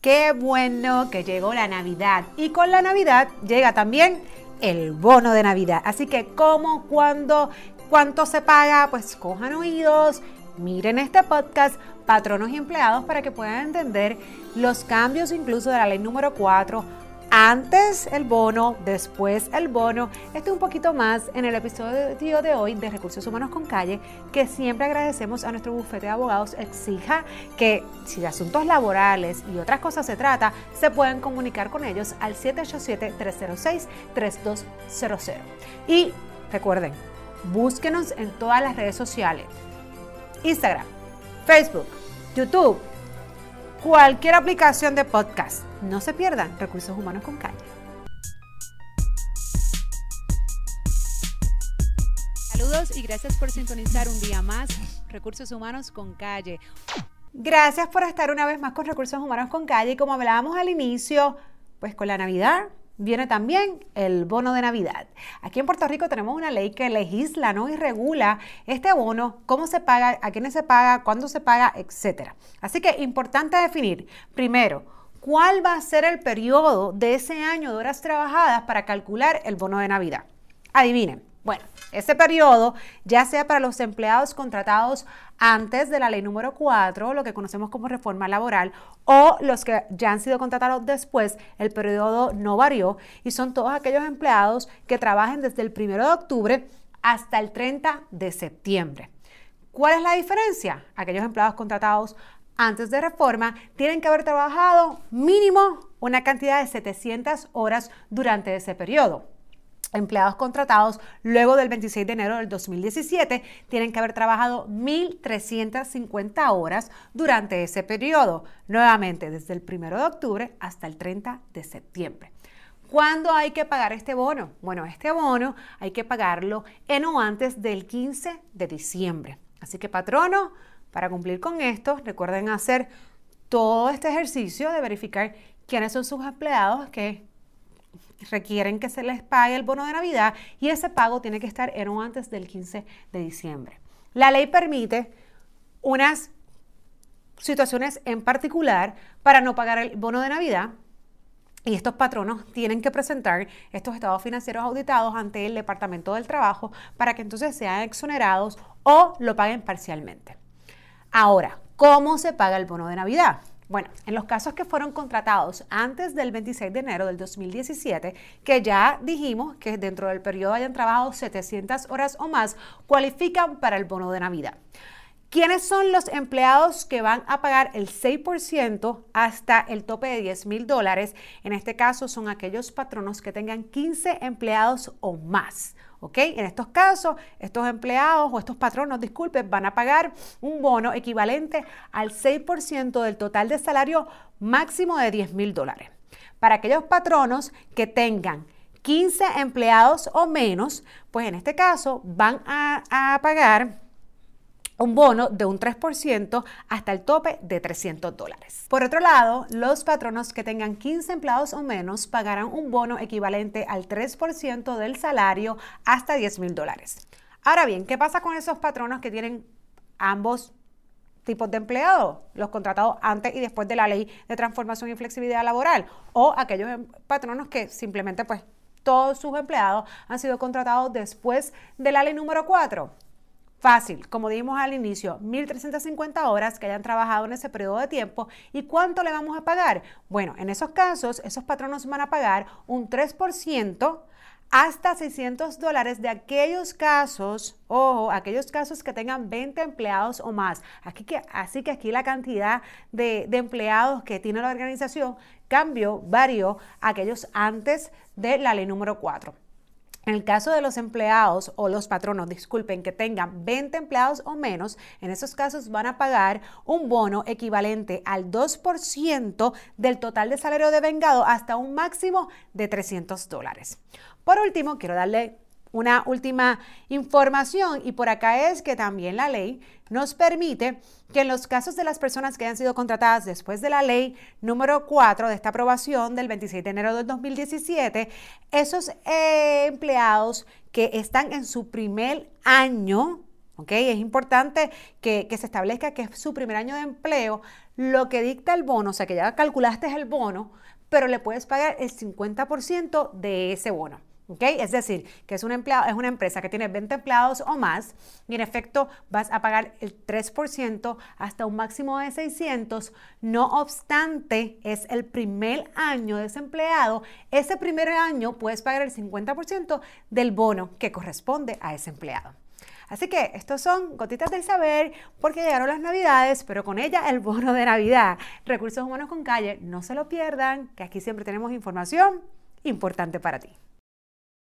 Qué bueno que llegó la Navidad y con la Navidad llega también el bono de Navidad. Así que cómo, cuándo, cuánto se paga, pues cojan oídos, miren este podcast, patronos y empleados, para que puedan entender los cambios incluso de la ley número 4 antes el bono, después el bono. Esto un poquito más en el episodio de hoy de Recursos Humanos con Calle, que siempre agradecemos a nuestro bufete de abogados exija que si de asuntos laborales y otras cosas se trata, se pueden comunicar con ellos al 787-306-3200. Y recuerden, búsquenos en todas las redes sociales. Instagram, Facebook, YouTube, cualquier aplicación de podcast no se pierdan Recursos Humanos con Calle. Saludos y gracias por sintonizar un día más Recursos Humanos con Calle. Gracias por estar una vez más con Recursos Humanos con Calle. Y como hablábamos al inicio, pues con la Navidad viene también el bono de Navidad. Aquí en Puerto Rico tenemos una ley que legisla ¿no? y regula este bono, cómo se paga, a quiénes se paga, cuándo se paga, etc. Así que importante definir, primero, cuál va a ser el periodo de ese año de horas trabajadas para calcular el bono de Navidad. Adivinen. Bueno, ese periodo, ya sea para los empleados contratados antes de la ley número 4, lo que conocemos como reforma laboral, o los que ya han sido contratados después, el periodo no varió y son todos aquellos empleados que trabajen desde el 1 de octubre hasta el 30 de septiembre. ¿Cuál es la diferencia? Aquellos empleados contratados antes de reforma tienen que haber trabajado mínimo una cantidad de 700 horas durante ese periodo. Empleados contratados luego del 26 de enero del 2017 tienen que haber trabajado 1.350 horas durante ese periodo, nuevamente desde el 1 de octubre hasta el 30 de septiembre. ¿Cuándo hay que pagar este bono? Bueno, este bono hay que pagarlo en o antes del 15 de diciembre. Así que patrono, para cumplir con esto, recuerden hacer todo este ejercicio de verificar quiénes son sus empleados que requieren que se les pague el bono de Navidad y ese pago tiene que estar en o antes del 15 de diciembre. La ley permite unas situaciones en particular para no pagar el bono de Navidad y estos patronos tienen que presentar estos estados financieros auditados ante el Departamento del Trabajo para que entonces sean exonerados o lo paguen parcialmente. Ahora, ¿cómo se paga el bono de Navidad? Bueno, en los casos que fueron contratados antes del 26 de enero del 2017, que ya dijimos que dentro del periodo hayan trabajado 700 horas o más, cualifican para el bono de Navidad. ¿Quiénes son los empleados que van a pagar el 6% hasta el tope de 10 mil dólares? En este caso son aquellos patronos que tengan 15 empleados o más. ¿ok? En estos casos, estos empleados o estos patronos, disculpen, van a pagar un bono equivalente al 6% del total de salario máximo de 10 mil dólares. Para aquellos patronos que tengan 15 empleados o menos, pues en este caso van a, a pagar un bono de un 3% hasta el tope de 300 dólares. Por otro lado, los patronos que tengan 15 empleados o menos pagarán un bono equivalente al 3% del salario hasta 10 mil dólares. Ahora bien, ¿qué pasa con esos patronos que tienen ambos tipos de empleados, los contratados antes y después de la ley de transformación y flexibilidad laboral, o aquellos em, patronos que simplemente pues todos sus empleados han sido contratados después de la ley número 4. Fácil, como dijimos al inicio, 1.350 horas que hayan trabajado en ese periodo de tiempo. ¿Y cuánto le vamos a pagar? Bueno, en esos casos, esos patronos van a pagar un 3% hasta 600 dólares de aquellos casos, ojo, aquellos casos que tengan 20 empleados o más. Aquí que, así que aquí la cantidad de, de empleados que tiene la organización cambió, varió aquellos antes de la ley número 4. En el caso de los empleados o los patronos, disculpen, que tengan 20 empleados o menos, en esos casos van a pagar un bono equivalente al 2% del total de salario de vengado hasta un máximo de 300 dólares. Por último, quiero darle una última información y por acá es que también la ley nos permite que en los casos de las personas que hayan sido contratadas después de la ley número 4 de esta aprobación del 26 de enero del 2017, esos eh, empleados que están en su primer año, ¿ok? Es importante que, que se establezca que es su primer año de empleo, lo que dicta el bono, o sea que ya calculaste el bono, pero le puedes pagar el 50% de ese bono. Es decir, que es, un empleado, es una empresa que tiene 20 empleados o más y en efecto vas a pagar el 3% hasta un máximo de 600. No obstante, es el primer año de ese. Ese primer año puedes pagar el 50% del bono que corresponde a ese empleado. Así que estos son gotitas del saber porque llegaron las navidades, pero con ella el bono de Navidad. Recursos Humanos con Calle, no se lo pierdan, que aquí siempre tenemos información importante para ti.